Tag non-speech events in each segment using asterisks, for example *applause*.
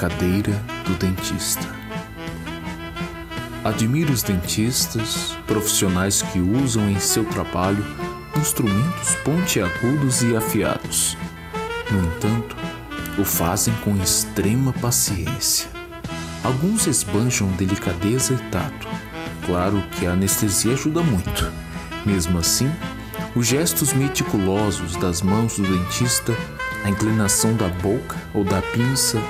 cadeira do dentista. Admiro os dentistas, profissionais que usam em seu trabalho instrumentos pontiagudos e afiados. No entanto, o fazem com extrema paciência. Alguns esbanjam delicadeza e tato. Claro que a anestesia ajuda muito. Mesmo assim, os gestos meticulosos das mãos do dentista, a inclinação da boca ou da pinça,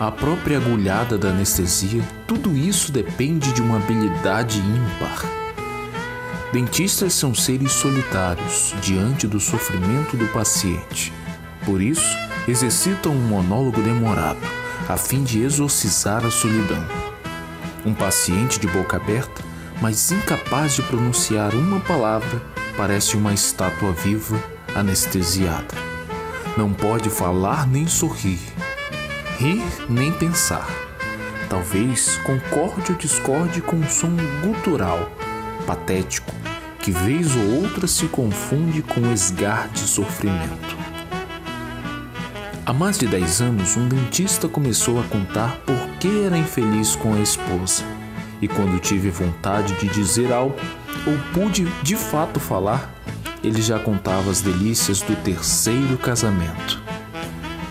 a própria agulhada da anestesia, tudo isso depende de uma habilidade ímpar. Dentistas são seres solitários diante do sofrimento do paciente. Por isso, exercitam um monólogo demorado, a fim de exorcizar a solidão. Um paciente de boca aberta, mas incapaz de pronunciar uma palavra, parece uma estátua viva anestesiada. Não pode falar nem sorrir, rir nem pensar. Talvez concorde ou discorde com um som gutural, patético, que vez ou outra se confunde com esgar de sofrimento. Há mais de 10 anos, um dentista começou a contar por que era infeliz com a esposa. E quando tive vontade de dizer algo, ou pude de fato falar, ele já contava as delícias do terceiro casamento.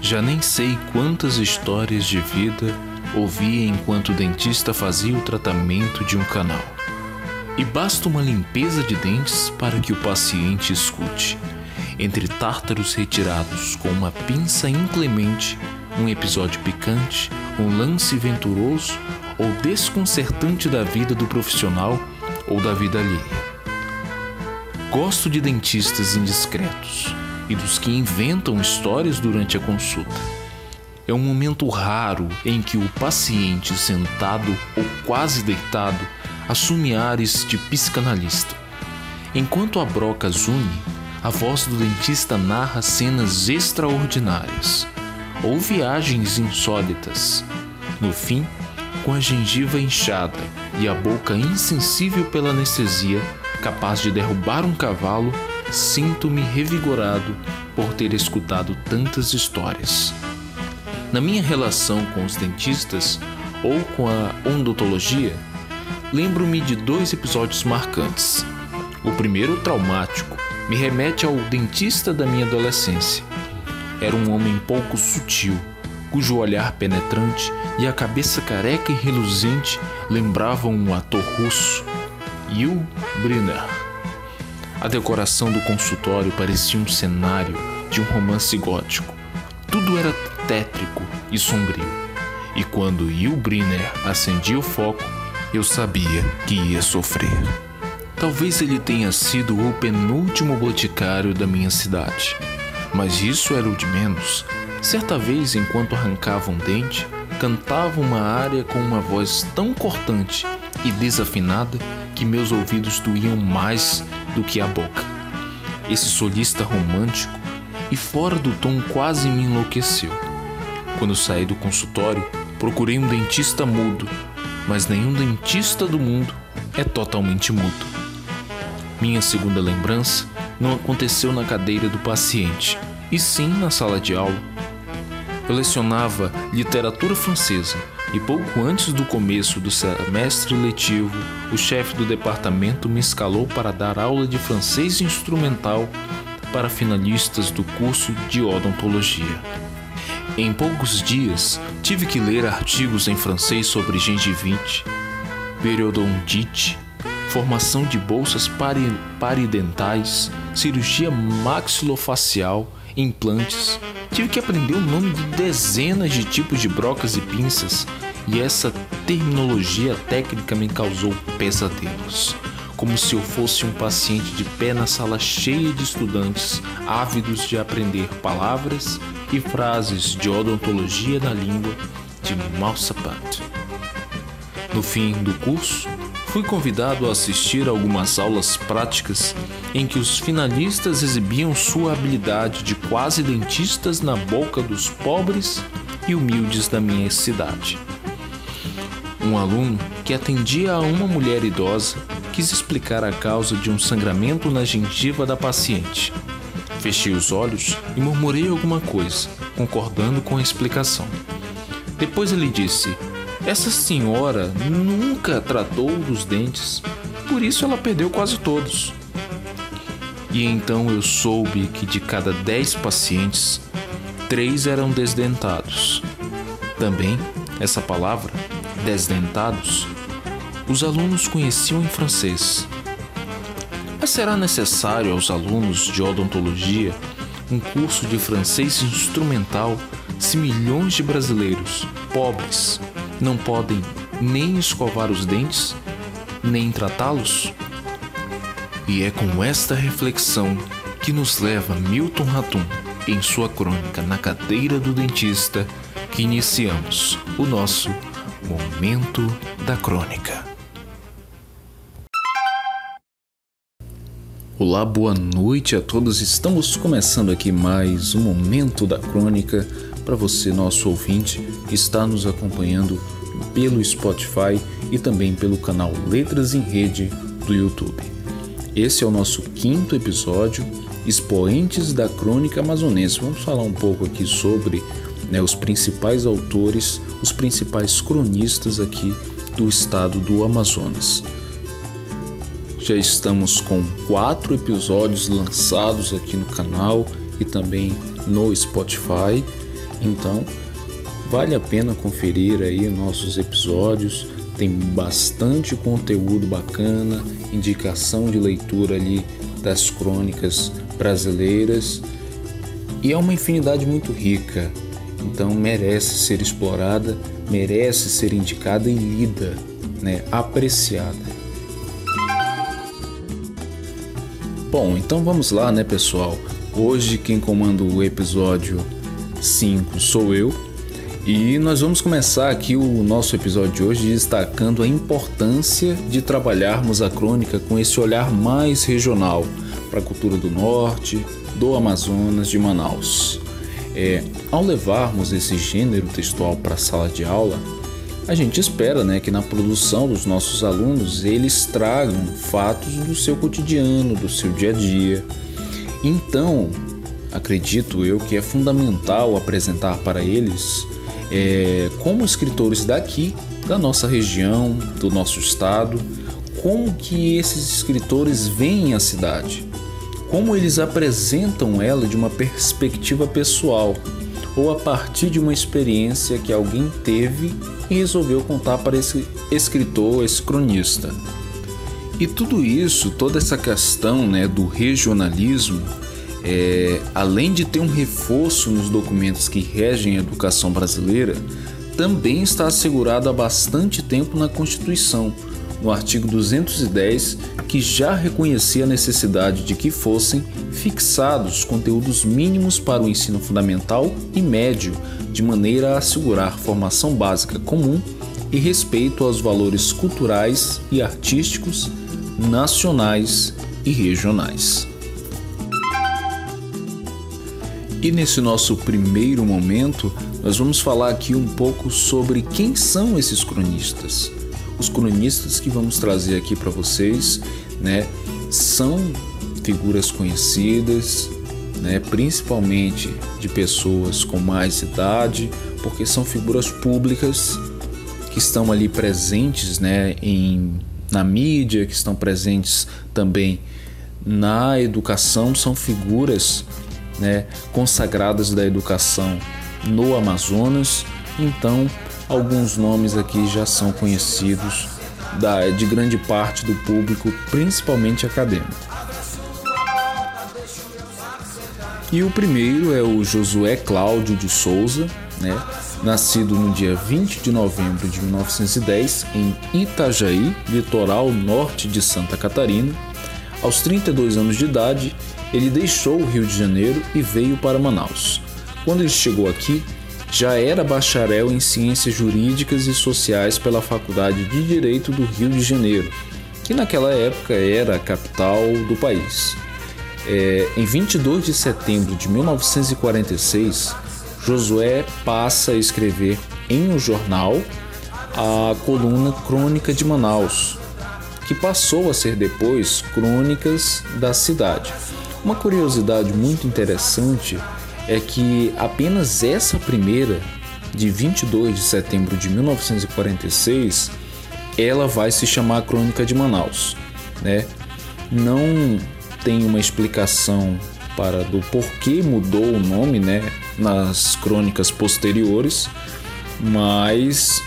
Já nem sei quantas histórias de vida ouvia enquanto o dentista fazia o tratamento de um canal. E basta uma limpeza de dentes para que o paciente escute. Entre tártaros retirados com uma pinça inclemente, um episódio picante, um lance venturoso ou desconcertante da vida do profissional ou da vida alheia. Gosto de dentistas indiscretos e dos que inventam histórias durante a consulta. É um momento raro em que o paciente sentado ou quase deitado assume ares de psicanalista. Enquanto a broca zune, a voz do dentista narra cenas extraordinárias ou viagens insólitas. No fim, com a gengiva inchada e a boca insensível pela anestesia, capaz de derrubar um cavalo, sinto-me revigorado por ter escutado tantas histórias. Na minha relação com os dentistas ou com a odontologia, lembro-me de dois episódios marcantes. O primeiro, traumático, me remete ao dentista da minha adolescência. Era um homem pouco sutil, cujo olhar penetrante e a cabeça careca e reluzente lembravam um ator russo, Yul Brynner. A decoração do consultório parecia um cenário de um romance gótico. Tudo era tétrico e sombrio. E quando Yul Brynner acendia o foco, eu sabia que ia sofrer. Talvez ele tenha sido o penúltimo boticário da minha cidade. Mas isso era o de menos. Certa vez, enquanto arrancava um dente, cantava uma área com uma voz tão cortante e desafinada que meus ouvidos doíam mais do que a boca. Esse solista romântico e fora do tom quase me enlouqueceu. Quando saí do consultório, procurei um dentista mudo, mas nenhum dentista do mundo é totalmente mudo. Minha segunda lembrança não aconteceu na cadeira do paciente, e sim na sala de aula. Eu lecionava literatura francesa e pouco antes do começo do semestre letivo, o chefe do departamento me escalou para dar aula de francês instrumental para finalistas do curso de odontologia. Em poucos dias, tive que ler artigos em francês sobre gengivite, periodontite, formação de bolsas pari paridentais, cirurgia maxilofacial, implantes. Tive que aprender o nome de dezenas de tipos de brocas e pinças, e essa terminologia técnica me causou pesadelos. Como se eu fosse um paciente de pé na sala cheia de estudantes ávidos de aprender palavras e frases de odontologia na língua de Malsapat. No fim do curso, fui convidado a assistir a algumas aulas práticas em que os finalistas exibiam sua habilidade de quase dentistas na boca dos pobres e humildes da minha cidade. Um aluno que atendia a uma mulher idosa quis explicar a causa de um sangramento na gengiva da paciente. Fechei os olhos e murmurei alguma coisa, concordando com a explicação. Depois ele disse: Essa senhora nunca tratou dos dentes, por isso ela perdeu quase todos. E então eu soube que de cada dez pacientes, três eram desdentados. Também, essa palavra, desdentados, os alunos conheciam em francês. Mas será necessário aos alunos de odontologia um curso de francês instrumental se milhões de brasileiros pobres não podem nem escovar os dentes, nem tratá-los? E é com esta reflexão que nos leva Milton Ratum em sua crônica Na Cadeira do Dentista que iniciamos o nosso Momento da Crônica. Olá, boa noite a todos. Estamos começando aqui mais um Momento da Crônica para você, nosso ouvinte, que está nos acompanhando pelo Spotify e também pelo canal Letras em Rede do YouTube. Esse é o nosso quinto episódio, Expoentes da Crônica Amazonense. Vamos falar um pouco aqui sobre né, os principais autores, os principais cronistas aqui do estado do Amazonas. Já estamos com quatro episódios lançados aqui no canal e também no Spotify, então vale a pena conferir aí nossos episódios. Tem bastante conteúdo bacana, indicação de leitura ali das crônicas brasileiras e é uma infinidade muito rica então merece ser explorada, merece ser indicada e lida, né, apreciada. Bom, então vamos lá, né, pessoal? Hoje quem comanda o episódio 5 sou eu. E nós vamos começar aqui o nosso episódio de hoje destacando a importância de trabalharmos a crônica com esse olhar mais regional para a cultura do norte, do Amazonas, de Manaus. É, ao levarmos esse gênero textual para a sala de aula, a gente espera né, que na produção dos nossos alunos eles tragam fatos do seu cotidiano, do seu dia a dia. Então, acredito eu que é fundamental apresentar para eles, é, como escritores daqui, da nossa região, do nosso estado, como que esses escritores veem a cidade como eles apresentam ela de uma perspectiva pessoal ou a partir de uma experiência que alguém teve e resolveu contar para esse escritor, esse cronista. E tudo isso, toda essa questão né, do regionalismo, é, além de ter um reforço nos documentos que regem a educação brasileira, também está assegurado há bastante tempo na Constituição, no artigo 210, que já reconhecia a necessidade de que fossem fixados conteúdos mínimos para o ensino fundamental e médio, de maneira a assegurar formação básica comum e respeito aos valores culturais e artísticos nacionais e regionais. E nesse nosso primeiro momento, nós vamos falar aqui um pouco sobre quem são esses cronistas. Os cronistas que vamos trazer aqui para vocês, né, são figuras conhecidas, né, principalmente de pessoas com mais idade, porque são figuras públicas que estão ali presentes, né, em na mídia, que estão presentes também na educação, são figuras, né, consagradas da educação no Amazonas. Então, alguns nomes aqui já são conhecidos da, de grande parte do público, principalmente acadêmico. E o primeiro é o Josué Cláudio de Souza, né? nascido no dia 20 de novembro de 1910 em Itajaí, litoral norte de Santa Catarina. Aos 32 anos de idade, ele deixou o Rio de Janeiro e veio para Manaus. Quando ele chegou aqui, já era bacharel em Ciências Jurídicas e Sociais pela Faculdade de Direito do Rio de Janeiro, que naquela época era a capital do país. É, em 22 de setembro de 1946, Josué passa a escrever em um jornal a coluna Crônica de Manaus, que passou a ser depois Crônicas da Cidade. Uma curiosidade muito interessante é que apenas essa primeira de 22 de setembro de 1946, ela vai se chamar Crônica de Manaus, né? Não tem uma explicação para do porquê mudou o nome, né, nas crônicas posteriores, mas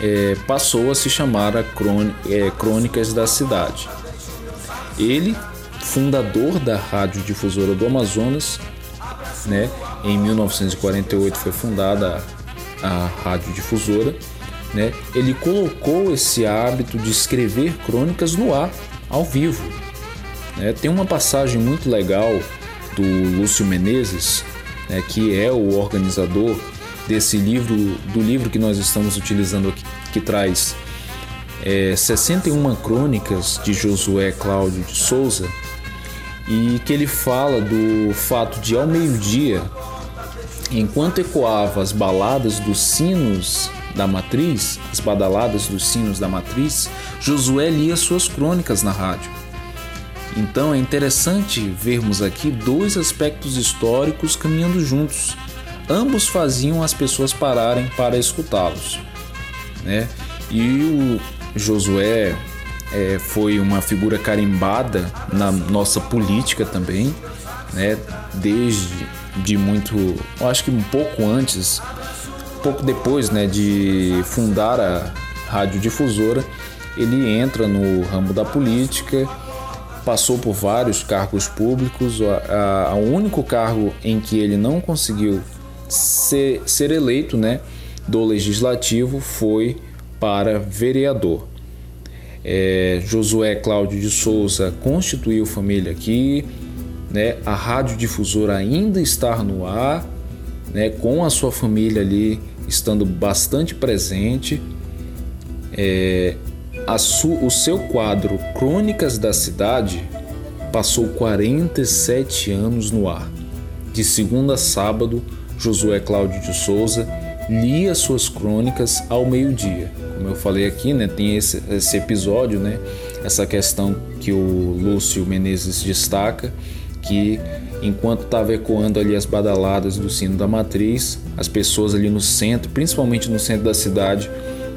é, passou a se chamar a é, Crônicas da Cidade. Ele, fundador da Rádio Difusora do Amazonas, né, em 1948 foi fundada a Rádio Difusora, né, ele colocou esse hábito de escrever crônicas no ar, ao vivo. Né. Tem uma passagem muito legal do Lúcio Menezes, né, que é o organizador desse livro, do livro que nós estamos utilizando aqui, que traz é, 61 crônicas de Josué Cláudio de Souza, e que ele fala do fato de ao meio-dia, enquanto ecoava as baladas dos sinos da matriz, as badaladas dos sinos da matriz, Josué lia suas crônicas na rádio. Então é interessante vermos aqui dois aspectos históricos caminhando juntos. Ambos faziam as pessoas pararem para escutá-los. Né? E o Josué é, foi uma figura carimbada na nossa política também, né? desde de muito, acho que um pouco antes, pouco depois né, de fundar a radiodifusora, ele entra no ramo da política passou por vários cargos públicos. O único cargo em que ele não conseguiu ser, ser eleito né, do legislativo foi para vereador. É, Josué Cláudio de Souza constituiu família aqui, né, a radiodifusora ainda está no ar, né, com a sua família ali estando bastante presente. É, o seu quadro Crônicas da Cidade passou 47 anos no ar. De segunda a sábado, Josué Cláudio de Souza lia suas crônicas ao meio-dia. Como eu falei aqui, né, tem esse, esse episódio, né, essa questão que o Lúcio Menezes destaca, que enquanto estava ecoando ali as badaladas do sino da matriz, as pessoas ali no centro, principalmente no centro da cidade,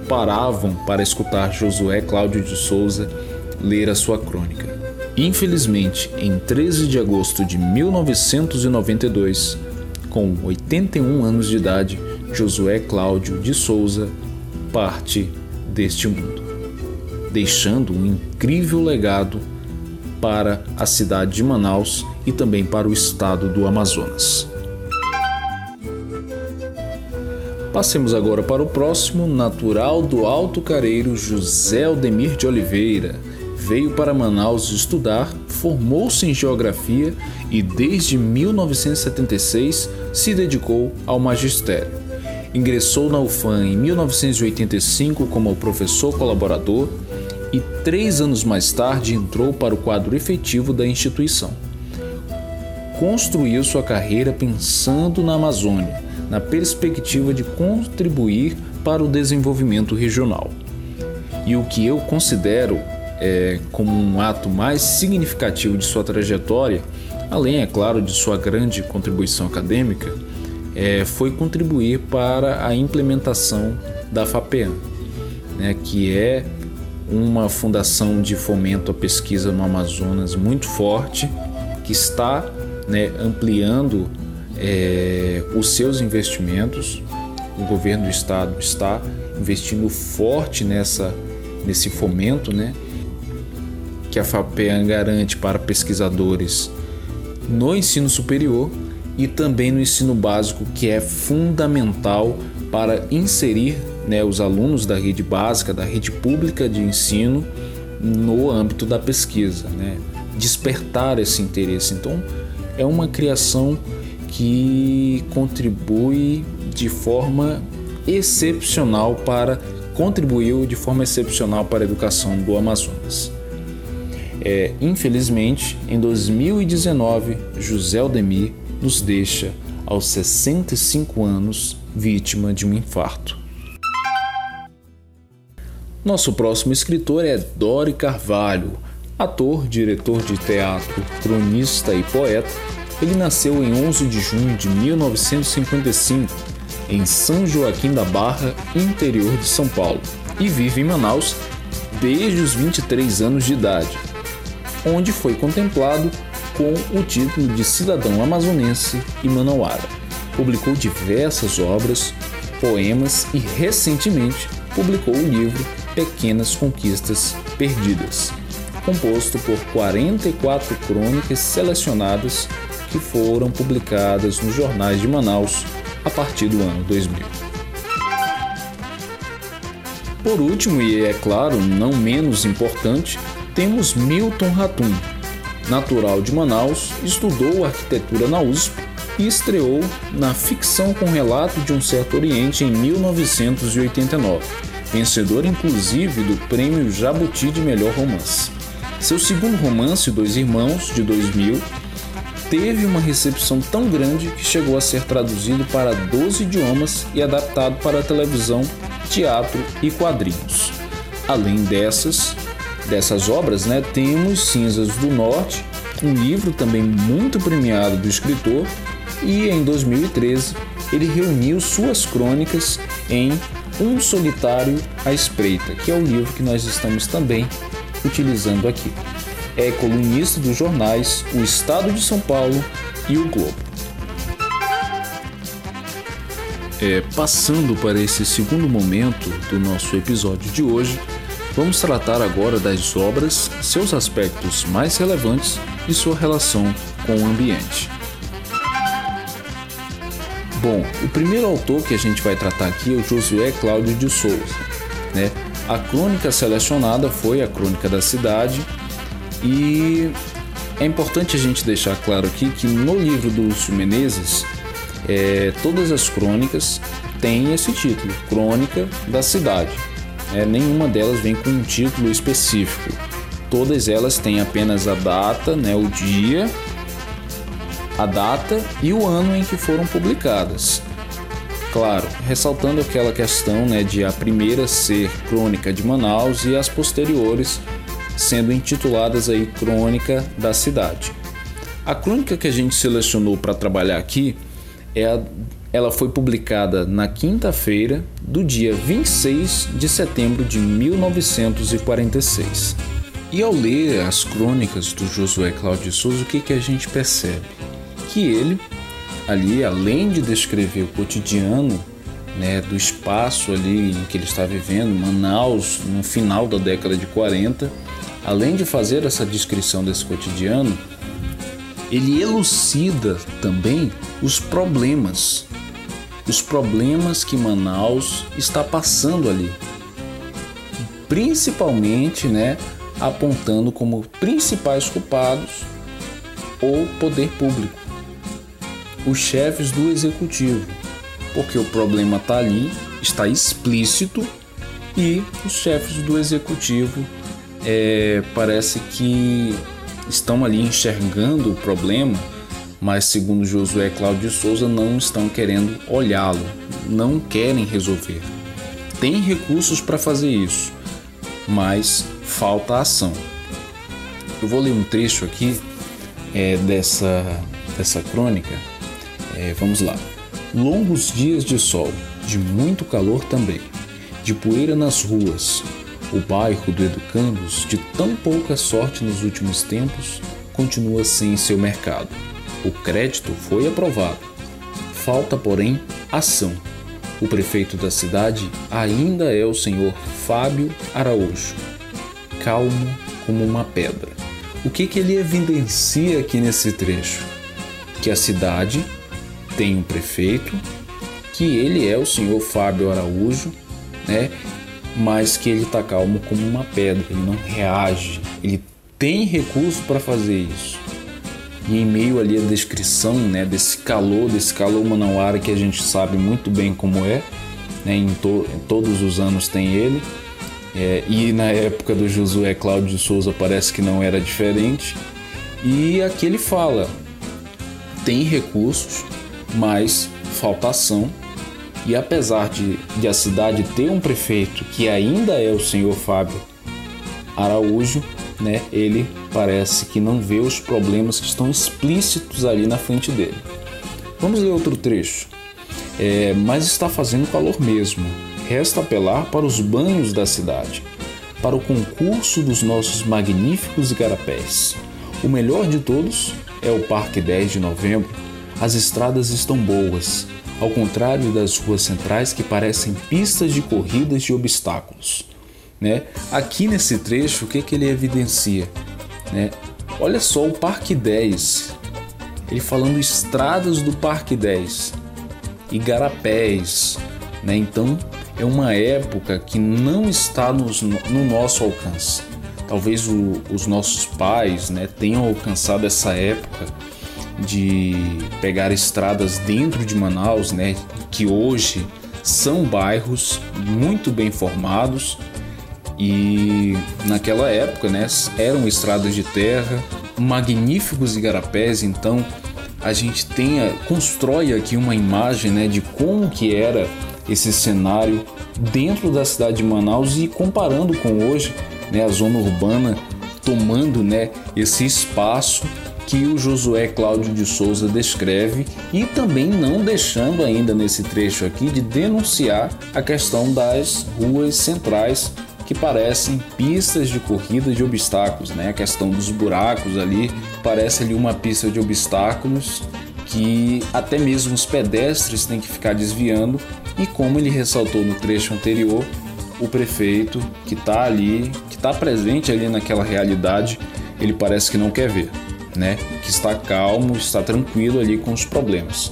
paravam para escutar Josué Cláudio de Souza ler a sua crônica. Infelizmente, em 13 de agosto de 1992, com 81 anos de idade, Josué Cláudio de Souza parte deste mundo, deixando um incrível legado para a cidade de Manaus e também para o estado do Amazonas. Passemos agora para o próximo, natural do Alto Careiro, José Aldemir de Oliveira. Veio para Manaus estudar, formou-se em geografia e desde 1976 se dedicou ao magistério. Ingressou na UFAM em 1985 como professor colaborador e três anos mais tarde entrou para o quadro efetivo da instituição. Construiu sua carreira pensando na Amazônia na perspectiva de contribuir para o desenvolvimento regional. E o que eu considero é, como um ato mais significativo de sua trajetória, além, é claro, de sua grande contribuição acadêmica, é, foi contribuir para a implementação da FAPEAM, né, que é uma fundação de fomento à pesquisa no Amazonas muito forte, que está né, ampliando é, os seus investimentos. O governo do estado está investindo forte nessa, nesse fomento, né? Que a FAPEAN garante para pesquisadores no ensino superior e também no ensino básico, que é fundamental para inserir né, os alunos da rede básica, da rede pública de ensino, no âmbito da pesquisa, né? despertar esse interesse. Então, é uma criação que contribui de forma excepcional para contribuiu de forma excepcional para a educação do Amazonas. É, infelizmente, em 2019, José Aldemir nos deixa aos 65 anos vítima de um infarto. Nosso próximo escritor é Dori Carvalho, ator, diretor de teatro, cronista e poeta ele nasceu em 11 de junho de 1955 em São Joaquim da Barra, interior de São Paulo, e vive em Manaus desde os 23 anos de idade, onde foi contemplado com o título de cidadão amazonense e manauara. Publicou diversas obras, poemas e recentemente publicou o livro Pequenas Conquistas Perdidas, composto por 44 crônicas selecionadas que foram publicadas nos jornais de Manaus a partir do ano 2000. Por último, e é claro, não menos importante, temos Milton Ratum. Natural de Manaus, estudou arquitetura na USP e estreou na Ficção com Relato de um Certo Oriente em 1989, vencedor inclusive do Prêmio Jabuti de Melhor Romance. Seu segundo romance, Dois Irmãos, de 2000, teve uma recepção tão grande que chegou a ser traduzido para 12 idiomas e adaptado para televisão, teatro e quadrinhos. Além dessas, dessas obras, né, temos Cinzas do Norte, um livro também muito premiado do escritor, e em 2013 ele reuniu suas crônicas em Um Solitário à Espreita, que é o livro que nós estamos também utilizando aqui é colunista dos jornais O Estado de São Paulo e O Globo. É, passando para esse segundo momento do nosso episódio de hoje, vamos tratar agora das obras, seus aspectos mais relevantes e sua relação com o ambiente. Bom, o primeiro autor que a gente vai tratar aqui é o Josué Cláudio de Souza. Né? A crônica selecionada foi a Crônica da Cidade, e é importante a gente deixar claro aqui que no livro do Lúcio Menezes, é, todas as crônicas têm esse título, Crônica da Cidade. É, nenhuma delas vem com um título específico. Todas elas têm apenas a data, né, o dia, a data e o ano em que foram publicadas. Claro, ressaltando aquela questão né, de a primeira ser Crônica de Manaus e as posteriores sendo intituladas aí Crônica da Cidade. A crônica que a gente selecionou para trabalhar aqui é a, ela foi publicada na quinta-feira do dia 26 de setembro de 1946. E ao ler as crônicas do Josué Cláudio Souza, o que, que a gente percebe? Que ele, ali, além de descrever o cotidiano né, do espaço ali em que ele está vivendo, Manaus, no final da década de 40, além de fazer essa descrição desse cotidiano, ele elucida também os problemas, os problemas que Manaus está passando ali, principalmente, né, apontando como principais culpados o poder público, os chefes do executivo, porque o problema está ali, está explícito e os chefes do executivo é, parece que estão ali enxergando o problema, mas segundo Josué Cláudio Souza não estão querendo olhá-lo, não querem resolver. Tem recursos para fazer isso, mas falta ação. Eu vou ler um trecho aqui é, dessa, dessa crônica. É, vamos lá. Longos dias de sol, de muito calor também, de poeira nas ruas, o bairro do Educandos, de tão pouca sorte nos últimos tempos, continua sem seu mercado. O crédito foi aprovado. Falta, porém, ação. O prefeito da cidade ainda é o senhor Fábio Araújo, calmo como uma pedra. O que, que ele evidencia aqui nesse trecho? Que a cidade tem um prefeito, que ele é o senhor Fábio Araújo, né? mas que ele está calmo como uma pedra, ele não reage, ele tem recurso para fazer isso. E em meio ali à descrição né, desse calor, desse calor manauara que a gente sabe muito bem como é, né, em, to em todos os anos tem ele, é, e na época do Josué Cláudio Souza parece que não era diferente. E aqui ele fala: tem recursos, mas falta ação e apesar de, de a cidade ter um prefeito que ainda é o senhor Fábio Araújo, né, ele parece que não vê os problemas que estão explícitos ali na frente dele. Vamos ler outro trecho. é, mas está fazendo calor mesmo. Resta apelar para os banhos da cidade, para o concurso dos nossos magníficos igarapés. O melhor de todos é o Parque 10 de Novembro. As estradas estão boas, ao contrário das ruas centrais que parecem pistas de corridas de obstáculos. Né? Aqui nesse trecho, o que, que ele evidencia? Né? Olha só o Parque 10, ele falando estradas do Parque 10, igarapés. Né? Então é uma época que não está nos, no nosso alcance. Talvez o, os nossos pais né, tenham alcançado essa época de pegar estradas dentro de Manaus, né, que hoje são bairros muito bem formados e naquela época, né, eram estradas de terra, magníficos igarapés, então a gente tenha constrói aqui uma imagem, né, de como que era esse cenário dentro da cidade de Manaus e comparando com hoje, né, a zona urbana tomando, né, esse espaço que o Josué Cláudio de Souza descreve e também não deixando ainda nesse trecho aqui de denunciar a questão das ruas centrais que parecem pistas de corrida de obstáculos, né? A questão dos buracos ali parece ali uma pista de obstáculos que até mesmo os pedestres têm que ficar desviando e como ele ressaltou no trecho anterior, o prefeito que está ali, que está presente ali naquela realidade, ele parece que não quer ver né? Que está calmo, está tranquilo ali com os problemas.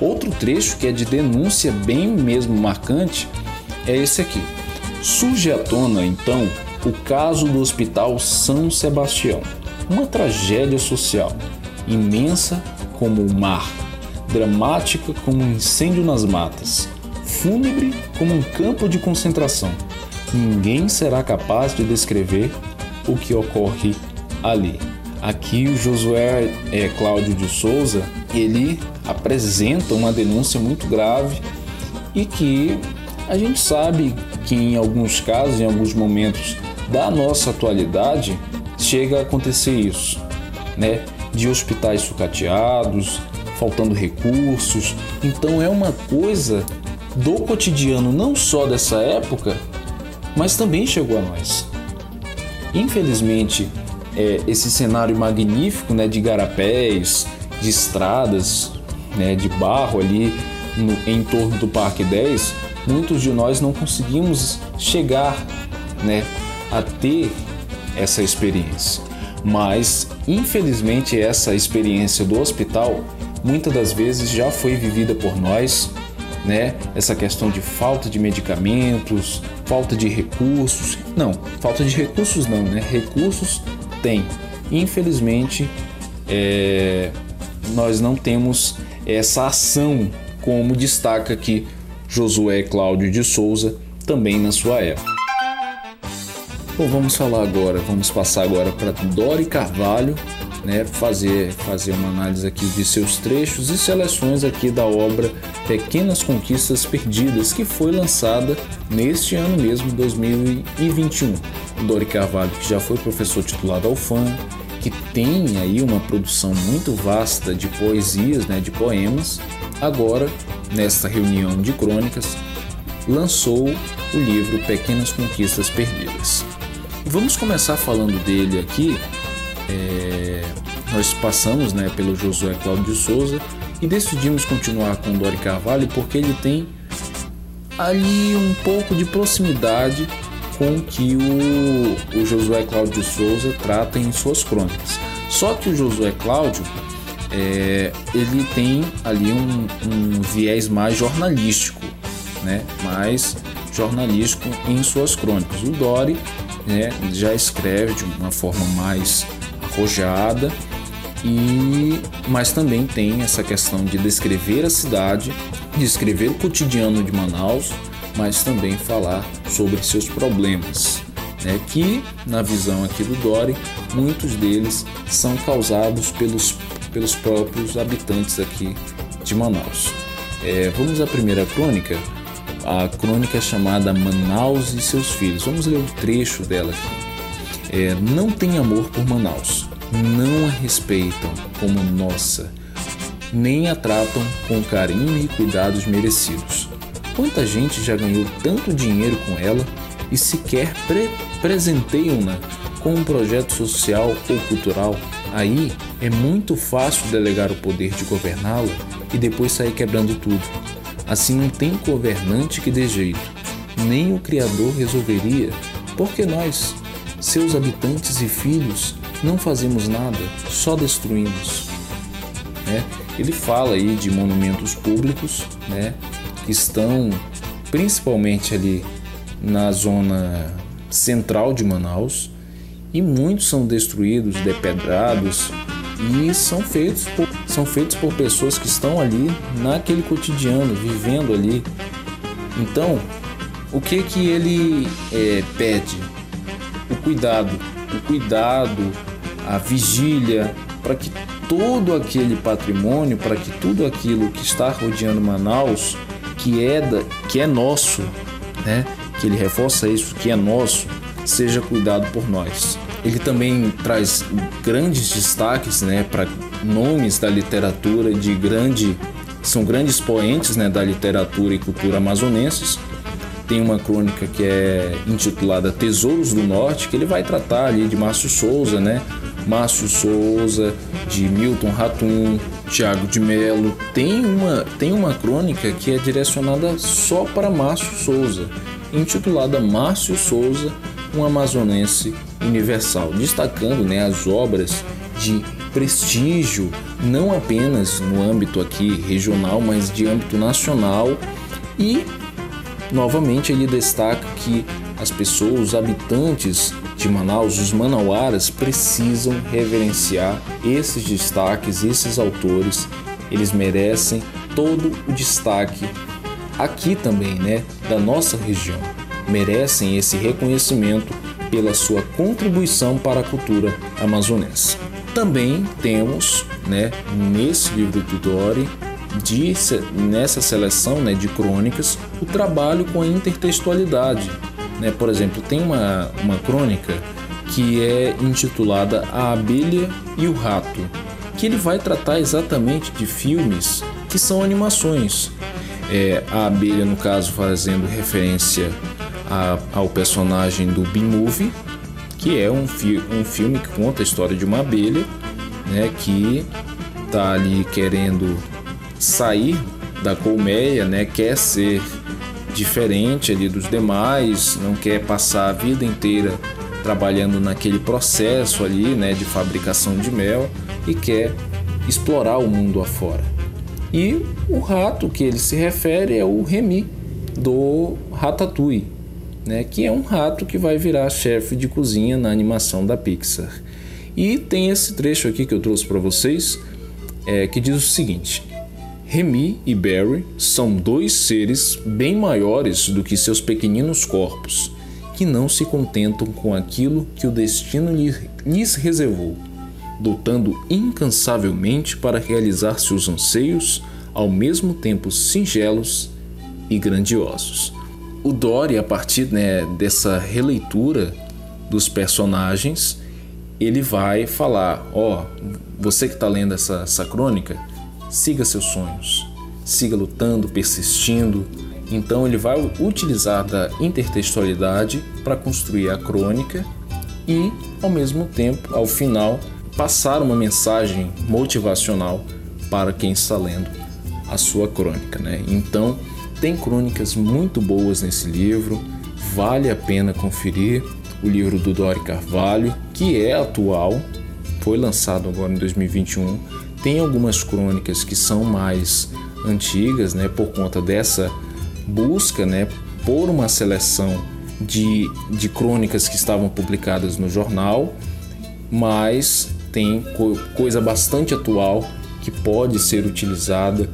Outro trecho que é de denúncia bem mesmo marcante é esse aqui. Surge à tona então o caso do Hospital São Sebastião, uma tragédia social imensa como o mar, dramática como um incêndio nas matas, fúnebre como um campo de concentração. Ninguém será capaz de descrever o que ocorre ali. Aqui o Josué é, Cláudio de Souza, ele apresenta uma denúncia muito grave e que a gente sabe que em alguns casos, em alguns momentos da nossa atualidade, chega a acontecer isso, né? De hospitais sucateados, faltando recursos. Então é uma coisa do cotidiano não só dessa época, mas também chegou a nós. Infelizmente, é, esse cenário magnífico né, de garapés, de estradas, né, de barro ali no, em torno do Parque 10, muitos de nós não conseguimos chegar né, a ter essa experiência. Mas, infelizmente, essa experiência do hospital muitas das vezes já foi vivida por nós, né? Essa questão de falta de medicamentos, falta de recursos. Não, falta de recursos não, né? Recursos tem. Infelizmente, é, nós não temos essa ação como destaca aqui Josué Cláudio de Souza também na sua época. Bom, vamos falar agora, vamos passar agora para Dori Carvalho, né, fazer, fazer uma análise aqui de seus trechos e seleções aqui da obra Pequenas Conquistas Perdidas, que foi lançada neste ano mesmo, 2021. O Dori Carvalho, que já foi professor titular da que tem aí uma produção muito vasta de poesias, né, de poemas, agora, nesta reunião de crônicas, lançou o livro Pequenas Conquistas Perdidas. Vamos começar falando dele aqui. É... Nós passamos né, pelo Josué Cláudio Souza e decidimos continuar com Dori Carvalho porque ele tem ali um pouco de proximidade com que o, o Josué Cláudio Souza trata em suas crônicas. Só que o Josué Cláudio é, ele tem ali um, um, viés mais jornalístico, né? mais jornalístico em suas crônicas. O Dori né, já escreve de uma forma mais arrojada e mas também tem essa questão de descrever a cidade, descrever o cotidiano de Manaus, mas também falar sobre seus problemas, né, que na visão aqui do Dori, muitos deles são causados pelos, pelos próprios habitantes aqui de Manaus. É, vamos à primeira crônica, a crônica é chamada Manaus e seus filhos. Vamos ler um trecho dela aqui. É, não tem amor por Manaus não a respeitam como nossa. nem a tratam com carinho e cuidados merecidos. Quanta gente já ganhou tanto dinheiro com ela e sequer pre presenteiam-na com um projeto social ou cultural? Aí é muito fácil delegar o poder de governá-la e depois sair quebrando tudo. Assim não tem governante que dê jeito. Nem o Criador resolveria, porque nós, seus habitantes e filhos, não fazemos nada, só destruímos. Né? Ele fala aí de monumentos públicos, né, que estão principalmente ali na zona central de Manaus e muitos são destruídos, depedrados e são feitos por, são feitos por pessoas que estão ali naquele cotidiano, vivendo ali. Então, o que que ele é, pede? O cuidado, o cuidado, a vigília, para que todo aquele patrimônio, para que tudo aquilo que está rodeando Manaus, que é, da, que é nosso, né? que ele reforça isso, que é nosso, seja cuidado por nós. Ele também traz grandes destaques né, para nomes da literatura de grande. São grandes poentes né, da literatura e cultura amazonenses. Tem uma crônica que é intitulada Tesouros do Norte, que ele vai tratar ali de Márcio Souza, né? Márcio Souza, de Milton Ratum, Tiago de Melo. Tem uma, tem uma crônica que é direcionada só para Márcio Souza, intitulada Márcio Souza, um amazonense universal, destacando né, as obras de prestígio, não apenas no âmbito aqui regional, mas de âmbito nacional e novamente ele destaca que as pessoas, os habitantes de Manaus, os manauaras, precisam reverenciar esses destaques, esses autores. Eles merecem todo o destaque aqui também, né, da nossa região. Merecem esse reconhecimento pela sua contribuição para a cultura amazonense. Também temos, né, nesse livro do Dori, nessa seleção né, de crônicas, o trabalho com a intertextualidade, né? Por exemplo, tem uma, uma crônica que é intitulada A Abelha e o Rato, que ele vai tratar exatamente de filmes que são animações. É, a abelha, no caso, fazendo referência a, ao personagem do B-Movie, que é um, fi um filme que conta a história de uma abelha né, que está ali querendo sair da colmeia, né, quer ser diferente ali dos demais, não quer passar a vida inteira trabalhando naquele processo ali, né, de fabricação de mel e quer explorar o mundo afora. E o rato que ele se refere é o Remy do Ratatouille, né, que é um rato que vai virar chefe de cozinha na animação da Pixar. E tem esse trecho aqui que eu trouxe para vocês, é, que diz o seguinte: Remy e Barry são dois seres bem maiores do que seus pequeninos corpos, que não se contentam com aquilo que o destino lhes reservou, lutando incansavelmente para realizar seus anseios, ao mesmo tempo singelos e grandiosos. O Dory, a partir né, dessa releitura dos personagens, ele vai falar: ó, oh, você que está lendo essa, essa crônica, siga seus sonhos, siga lutando, persistindo. Então ele vai utilizar da intertextualidade para construir a crônica e, ao mesmo tempo, ao final, passar uma mensagem motivacional para quem está lendo a sua crônica. Né? Então, tem crônicas muito boas nesse livro, vale a pena conferir o livro do Dori Carvalho, que é atual, foi lançado agora em 2021 tem algumas crônicas que são mais antigas, né, por conta dessa busca, né, por uma seleção de, de crônicas que estavam publicadas no jornal, mas tem co coisa bastante atual que pode ser utilizada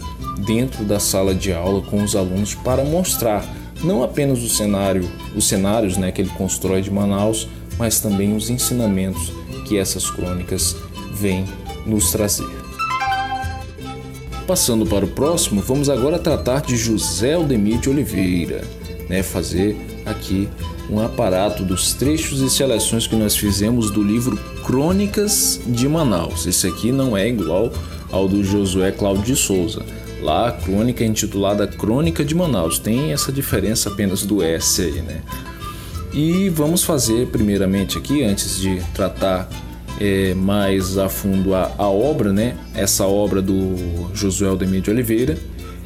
dentro da sala de aula com os alunos para mostrar não apenas o cenário, os cenários né, que ele constrói de Manaus, mas também os ensinamentos que essas crônicas vêm nos trazer. Passando para o próximo, vamos agora tratar de José Aldemir de Oliveira, né? fazer aqui um aparato dos trechos e seleções que nós fizemos do livro Crônicas de Manaus. Esse aqui não é igual ao do Josué Cláudio de Souza. Lá a crônica é intitulada Crônica de Manaus. Tem essa diferença apenas do S aí, né? E vamos fazer primeiramente aqui, antes de tratar é, mais a fundo a, a, obra, né? Essa obra do Josué Aldemir de Oliveira.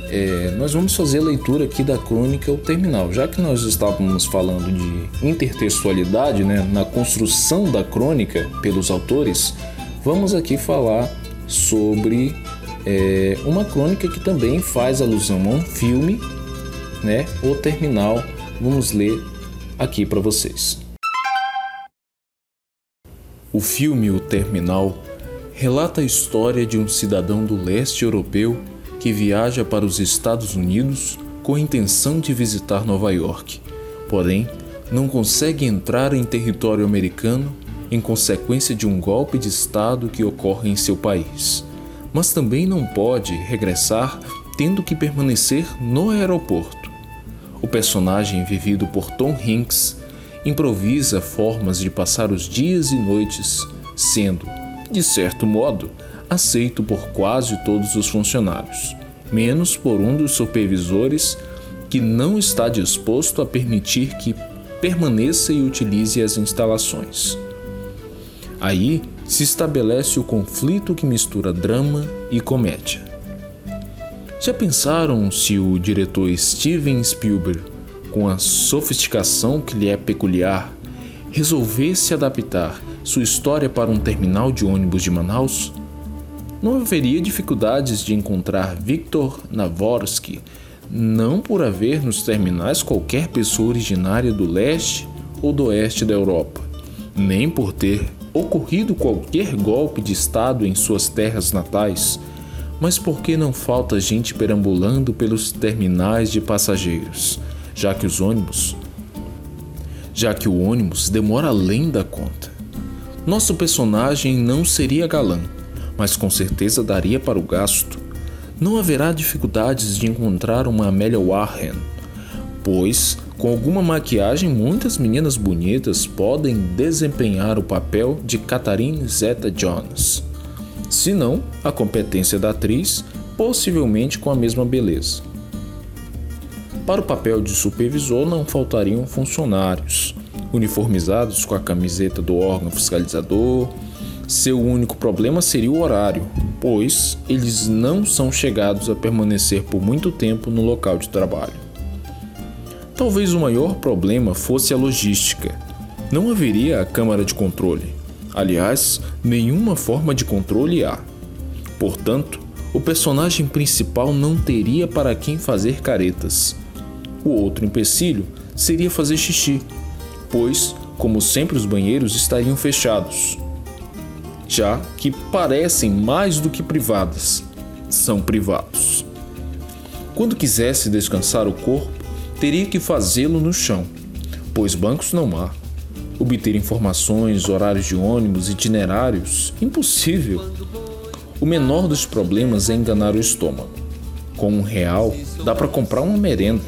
É, nós vamos fazer a leitura aqui da crônica O Terminal. Já que nós estávamos falando de intertextualidade né, na construção da crônica pelos autores, vamos aqui falar sobre é, uma crônica que também faz alusão a um filme, né? O Terminal. Vamos ler aqui para vocês. O filme O Terminal relata a história de um cidadão do leste europeu que viaja para os Estados Unidos com a intenção de visitar Nova York, porém não consegue entrar em território americano em consequência de um golpe de Estado que ocorre em seu país, mas também não pode regressar tendo que permanecer no aeroporto. O personagem vivido por Tom Hanks improvisa formas de passar os dias e noites, sendo, de certo modo, aceito por quase todos os funcionários, menos por um dos supervisores que não está disposto a permitir que permaneça e utilize as instalações. Aí se estabelece o conflito que mistura drama e comédia. Já pensaram se o diretor Steven Spielberg com a sofisticação que lhe é peculiar, resolvesse adaptar sua história para um terminal de ônibus de Manaus, não haveria dificuldades de encontrar Victor Navorsky, não por haver nos terminais qualquer pessoa originária do leste ou do oeste da Europa, nem por ter ocorrido qualquer golpe de Estado em suas terras natais, mas porque não falta gente perambulando pelos terminais de passageiros já que os ônibus, já que o ônibus demora além da conta. Nosso personagem não seria galã, mas com certeza daria para o gasto. Não haverá dificuldades de encontrar uma Amélia Warren, pois com alguma maquiagem muitas meninas bonitas podem desempenhar o papel de Catherine Zeta-Jones. Se não, a competência da atriz, possivelmente com a mesma beleza. Para o papel de supervisor não faltariam funcionários, uniformizados com a camiseta do órgão fiscalizador. Seu único problema seria o horário, pois eles não são chegados a permanecer por muito tempo no local de trabalho. Talvez o maior problema fosse a logística. Não haveria a câmara de controle. Aliás, nenhuma forma de controle há. Portanto, o personagem principal não teria para quem fazer caretas. O outro empecilho seria fazer xixi, pois, como sempre, os banheiros estariam fechados, já que parecem mais do que privadas, são privados. Quando quisesse descansar o corpo, teria que fazê-lo no chão, pois bancos não há. Obter informações, horários de ônibus, itinerários, impossível. O menor dos problemas é enganar o estômago. Com um real, dá para comprar uma merenda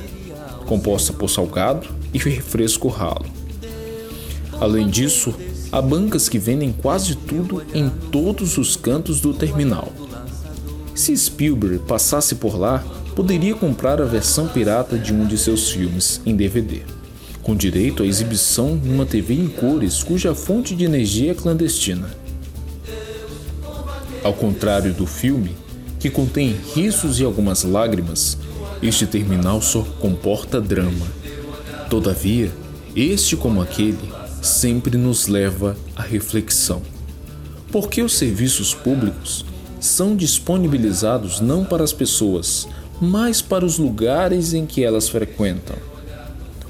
composta por salgado e refresco ralo. Além disso, há bancas que vendem quase tudo em todos os cantos do terminal. Se Spielberg passasse por lá, poderia comprar a versão pirata de um de seus filmes em DVD, com direito à exibição numa TV em cores cuja fonte de energia é clandestina. Ao contrário do filme, que contém risos e algumas lágrimas, este terminal só comporta drama. Todavia, este como aquele sempre nos leva à reflexão. Porque os serviços públicos são disponibilizados não para as pessoas, mas para os lugares em que elas frequentam.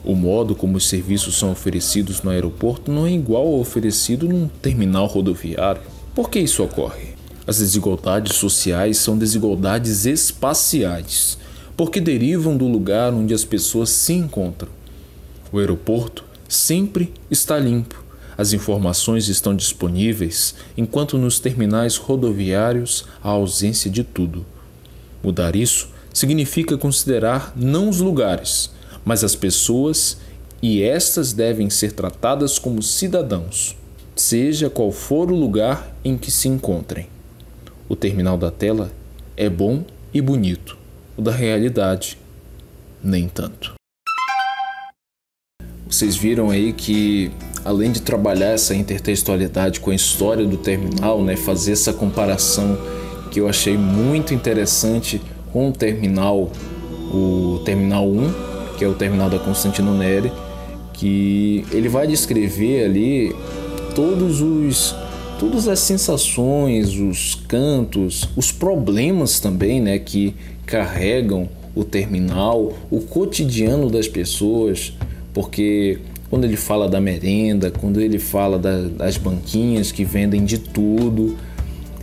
O modo como os serviços são oferecidos no aeroporto não é igual ao oferecido num terminal rodoviário. Por que isso ocorre? As desigualdades sociais são desigualdades espaciais porque derivam do lugar onde as pessoas se encontram. O aeroporto sempre está limpo, as informações estão disponíveis, enquanto nos terminais rodoviários há ausência de tudo. Mudar isso significa considerar não os lugares, mas as pessoas, e estas devem ser tratadas como cidadãos, seja qual for o lugar em que se encontrem. O terminal da tela é bom e bonito, o da realidade, nem tanto. Vocês viram aí que além de trabalhar essa intertextualidade com a história do terminal, né, fazer essa comparação que eu achei muito interessante com o terminal, o terminal 1, que é o terminal da Constantino Neri, que ele vai descrever ali todos os todas as sensações, os cantos, os problemas também, né, que carregam o terminal, o cotidiano das pessoas, porque quando ele fala da merenda, quando ele fala da, das banquinhas que vendem de tudo,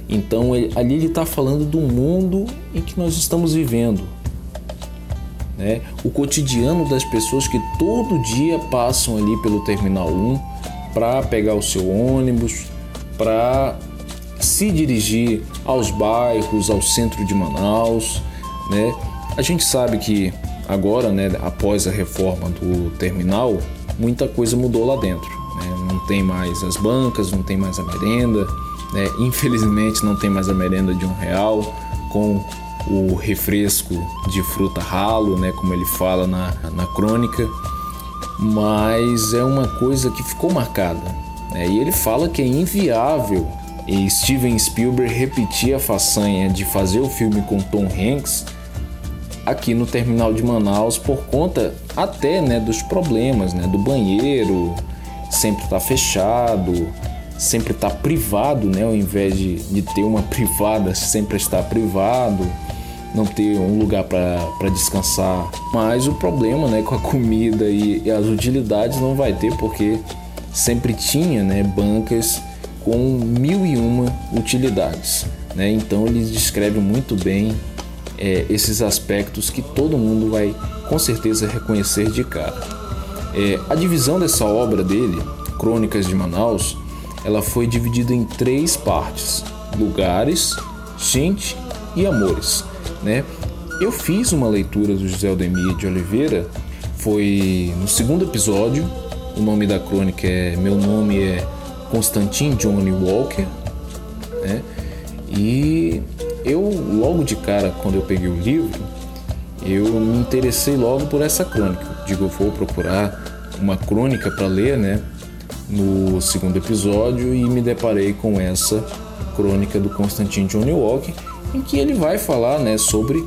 então ali ele está falando do mundo em que nós estamos vivendo, né? O cotidiano das pessoas que todo dia passam ali pelo terminal 1 para pegar o seu ônibus, para se dirigir aos bairros, ao centro de Manaus, né? A gente sabe que agora, né, após a reforma do terminal, muita coisa mudou lá dentro. Né? Não tem mais as bancas, não tem mais a merenda, né? infelizmente não tem mais a merenda de um real com o refresco de fruta ralo, né, como ele fala na, na crônica, mas é uma coisa que ficou marcada. Né? E ele fala que é inviável e Steven Spielberg repetir a façanha de fazer o filme com Tom Hanks aqui no terminal de Manaus por conta até né, dos problemas, né, do banheiro sempre está fechado, sempre está privado, né, ao invés de, de ter uma *laughs* privada, sempre está privado não ter um lugar para descansar. Mas o problema né, com a comida e, e, as utilidades não vai ter, porque sempre tinha né, bancas com mil e uma utilidades. Né? Então ele descreve muito bem é, esses aspectos que todo mundo vai com certeza reconhecer de cara. É, a divisão dessa obra dele, Crônicas de Manaus, ela foi dividida em três partes: lugares, gente e amores né? Eu fiz uma leitura do José Aldemir de Oliveira, foi no segundo episódio. O nome da crônica é Meu nome é Constantin Johnny Walker, né? E eu logo de cara quando eu peguei o livro, eu me interessei logo por essa crônica. Digo, eu vou procurar uma crônica para ler, né? No segundo episódio e me deparei com essa crônica do Constantin Johnny Walker em que ele vai falar né, sobre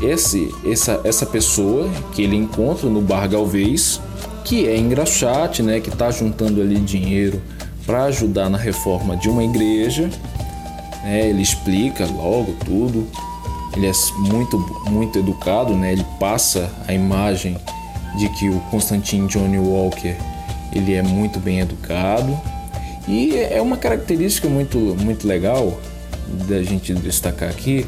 esse, essa, essa pessoa que ele encontra no Bar Galvez, que é engraxate, né, que está juntando ali dinheiro para ajudar na reforma de uma igreja. Né, ele explica logo tudo. Ele é muito, muito educado, né, ele passa a imagem de que o Constantine Johnny Walker ele é muito bem educado e é uma característica muito, muito legal da gente destacar aqui,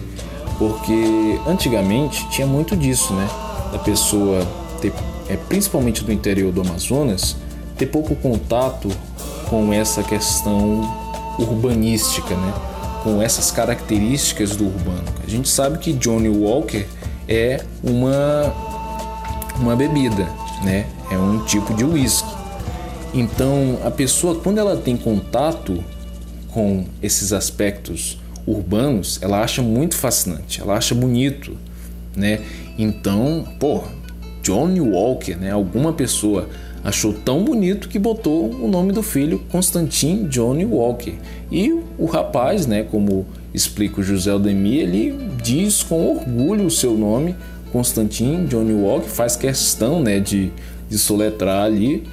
porque antigamente tinha muito disso, né? Da pessoa ter, é, principalmente do interior do Amazonas, ter pouco contato com essa questão urbanística, né? Com essas características do urbano. A gente sabe que Johnny Walker é uma uma bebida, né? É um tipo de whisky. Então, a pessoa quando ela tem contato com esses aspectos urbanos, ela acha muito fascinante, ela acha bonito, né? Então, pô, Johnny Walker, né? Alguma pessoa achou tão bonito que botou o nome do filho Constantin Johnny Walker. E o rapaz, né, como explica o José Aldemir, ele diz com orgulho o seu nome, Constantin Johnny Walker, faz questão, né, de, de soletrar ali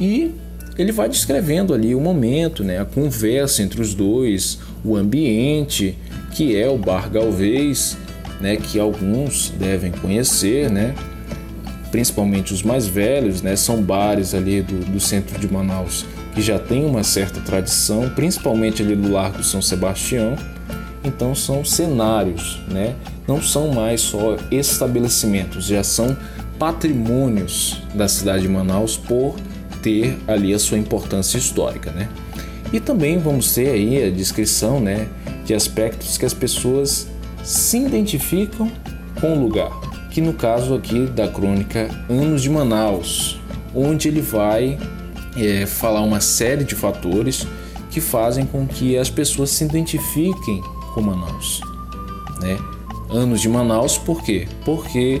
e ele vai descrevendo ali o momento, né, a conversa entre os dois, o ambiente, que é o Bar Galvez, né, que alguns devem conhecer, né, principalmente os mais velhos, né, são bares ali do, do centro de Manaus que já tem uma certa tradição, principalmente ali do Largo São Sebastião. Então são cenários, né? não são mais só estabelecimentos, já são patrimônios da cidade de Manaus por ter ali a sua importância histórica, né? E também vamos ter aí a descrição, né, de aspectos que as pessoas se identificam com o lugar, que no caso aqui da crônica Anos de Manaus, onde ele vai é, falar uma série de fatores que fazem com que as pessoas se identifiquem com Manaus, né? Anos de Manaus, por quê? Porque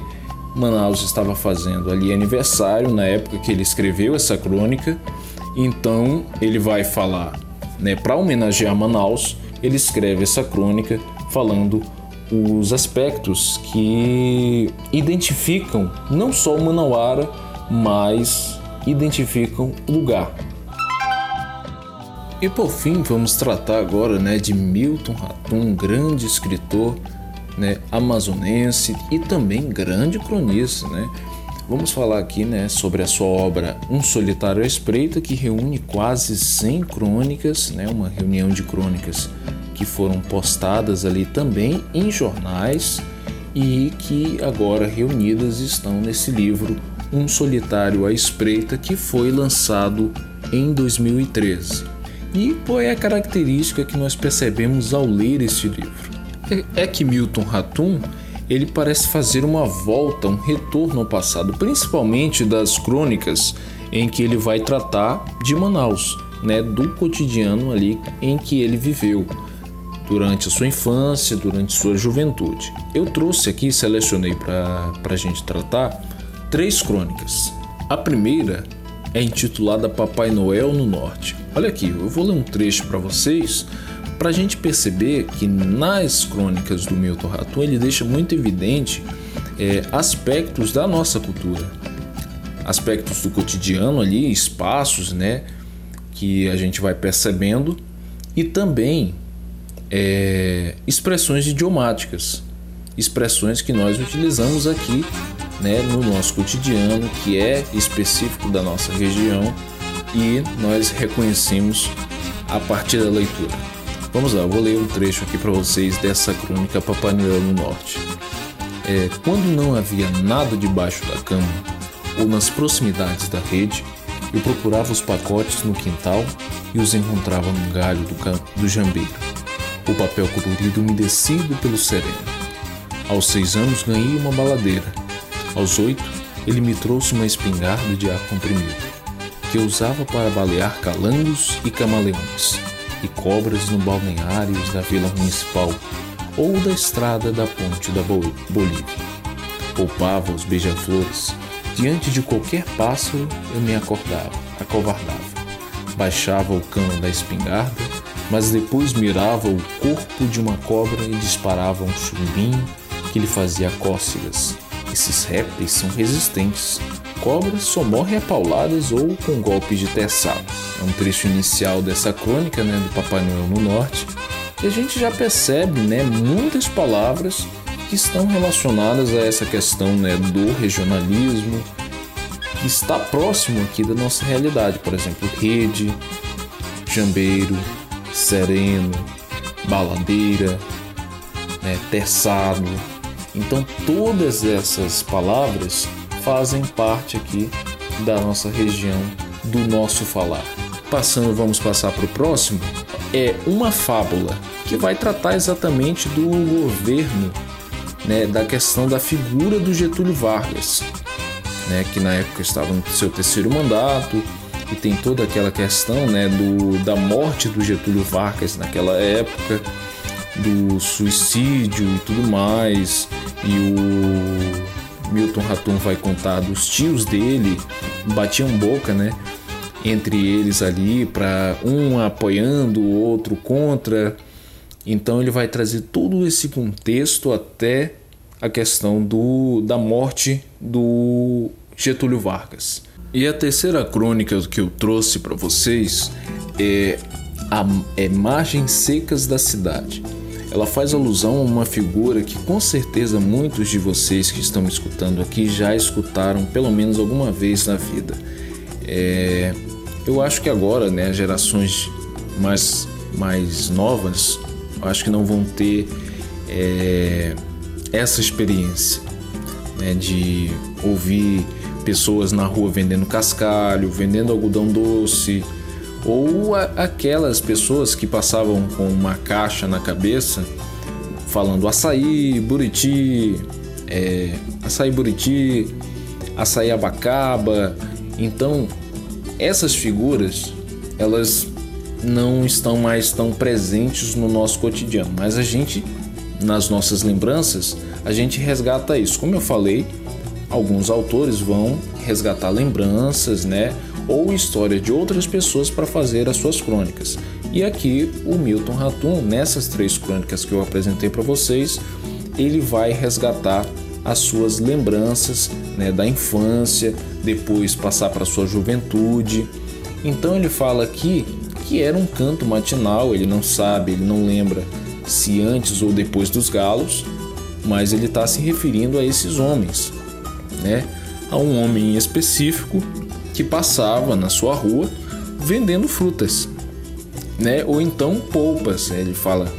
Manaus estava fazendo ali aniversário na época que ele escreveu essa crônica. Então ele vai falar, né, para homenagear Manaus, ele escreve essa crônica falando os aspectos que identificam não só o Manauara, mas identificam o lugar. E por fim, vamos tratar agora né, de Milton Ratum, um grande escritor né, amazonense e também grande cronista. Né? Vamos falar aqui né, sobre a sua obra Um Solitário à Espreita, que reúne quase 100 crônicas, né, uma reunião de crônicas que foram postadas ali também em jornais e que agora reunidas estão nesse livro Um Solitário à Espreita, que foi lançado em 2013. E qual é a característica que nós percebemos ao ler este livro? É, é que Milton Ratum ele parece fazer uma volta, um retorno ao passado, principalmente das crônicas em que ele vai tratar de Manaus, né, do cotidiano ali em que ele viveu durante a sua infância, durante sua juventude. Eu trouxe aqui, selecionei para a gente tratar, três crônicas. A primeira é intitulada Papai Noel no Norte. Olha aqui, eu vou ler um trecho para vocês para a gente perceber que nas crônicas do Milton Ratum ele deixa muito evidente é, aspectos da nossa cultura, aspectos do cotidiano ali, espaços, né, que a gente vai percebendo e também é, expressões idiomáticas, expressões que nós utilizamos aqui né, no nosso cotidiano, que é específico da nossa região e nós reconhecemos a partir da leitura. Vamos lá, vou ler um trecho aqui para vocês dessa crônica Papai Noel no Norte. É, quando não havia nada debaixo da cama ou nas proximidades da rede, eu procurava os pacotes no quintal e os encontrava no galho do, do jambeiro o papel colorido umedecido pelo sereno. Aos seis anos ganhei uma baladeira. Aos oito, ele me trouxe uma espingarda de ar comprimido, que eu usava para balear calangos e camaleões, e cobras no balneários da vila municipal ou da estrada da ponte da Bolívia. Poupava os beija-flores. Diante de qualquer pássaro, eu me acordava, acovardava. Baixava o cano da espingarda mas depois mirava o corpo de uma cobra e disparava um chumbinho que lhe fazia cócegas. Esses répteis são resistentes. Cobras só morrem a pauladas ou com golpes de terçado. É um trecho inicial dessa crônica né, do Papai Noel no Norte que a gente já percebe né, muitas palavras que estão relacionadas a essa questão né, do regionalismo, que está próximo aqui da nossa realidade. Por exemplo, rede, jambeiro, sereno, baladeira, né, terçado. Então todas essas palavras fazem parte aqui da nossa região, do nosso falar. Passando, vamos passar para o próximo. É uma fábula que vai tratar exatamente do governo, né, da questão da figura do Getúlio Vargas, né, que na época estava no seu terceiro mandato, que tem toda aquela questão né, do, da morte do Getúlio Vargas naquela época, do suicídio e tudo mais, e o Milton Raton vai contar dos tios dele, batiam boca, né? Entre eles ali, para um apoiando, o outro contra. Então ele vai trazer todo esse contexto até a questão do, da morte do Getúlio Vargas. E a terceira crônica que eu trouxe para vocês é, a, é Margens Secas da Cidade. Ela faz alusão a uma figura que com certeza muitos de vocês que estão me escutando aqui já escutaram pelo menos alguma vez na vida. É, eu acho que agora, né, gerações mais, mais novas, acho que não vão ter é, essa experiência né, de ouvir pessoas na rua vendendo cascalho, vendendo algodão doce, ou a, aquelas pessoas que passavam com uma caixa na cabeça falando açaí, buriti, é, açaí buriti, açaí abacaba. Então, essas figuras, elas não estão mais tão presentes no nosso cotidiano, mas a gente, nas nossas lembranças, a gente resgata isso. Como eu falei, alguns autores vão resgatar lembranças, né, ou história de outras pessoas para fazer as suas crônicas. E aqui o Milton Ratum, nessas três crônicas que eu apresentei para vocês, ele vai resgatar as suas lembranças né, da infância, depois passar para sua juventude. Então ele fala aqui que era um canto matinal, ele não sabe, ele não lembra se antes ou depois dos galos, mas ele está se referindo a esses homens, né? A um homem específico que passava na sua rua vendendo frutas, né? Ou então polpas. Ele fala: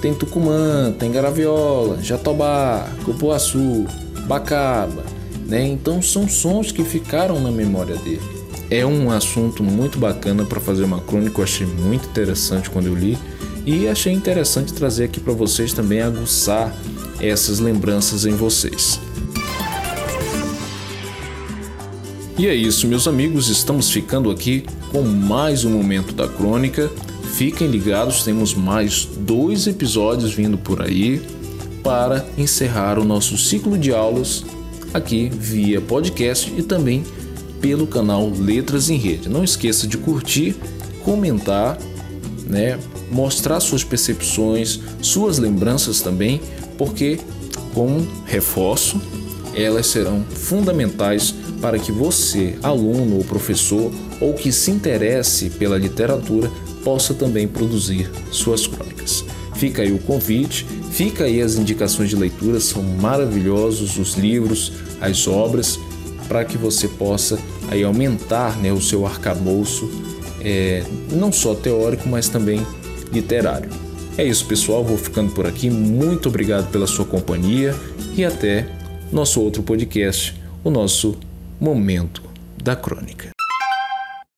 tem tucumã, tem garaviola, jatobá, cupuaçu, bacaba, né? Então são sons que ficaram na memória dele. É um assunto muito bacana para fazer uma crônica, eu achei muito interessante quando eu li e achei interessante trazer aqui para vocês também aguçar essas lembranças em vocês. E é isso, meus amigos, estamos ficando aqui com mais um momento da crônica. Fiquem ligados, temos mais dois episódios vindo por aí para encerrar o nosso ciclo de aulas aqui via podcast e também pelo canal Letras em Rede. Não esqueça de curtir, comentar, né, mostrar suas percepções, suas lembranças também, porque, como reforço, elas serão fundamentais para que você, aluno ou professor, ou que se interesse pela literatura, possa também produzir suas crônicas. Fica aí o convite, fica aí as indicações de leitura, são maravilhosos os livros, as obras, para que você possa aí aumentar né, o seu arcabouço, é, não só teórico, mas também literário. É isso, pessoal. Vou ficando por aqui. Muito obrigado pela sua companhia e até nosso outro podcast, o nosso Momento da Crônica.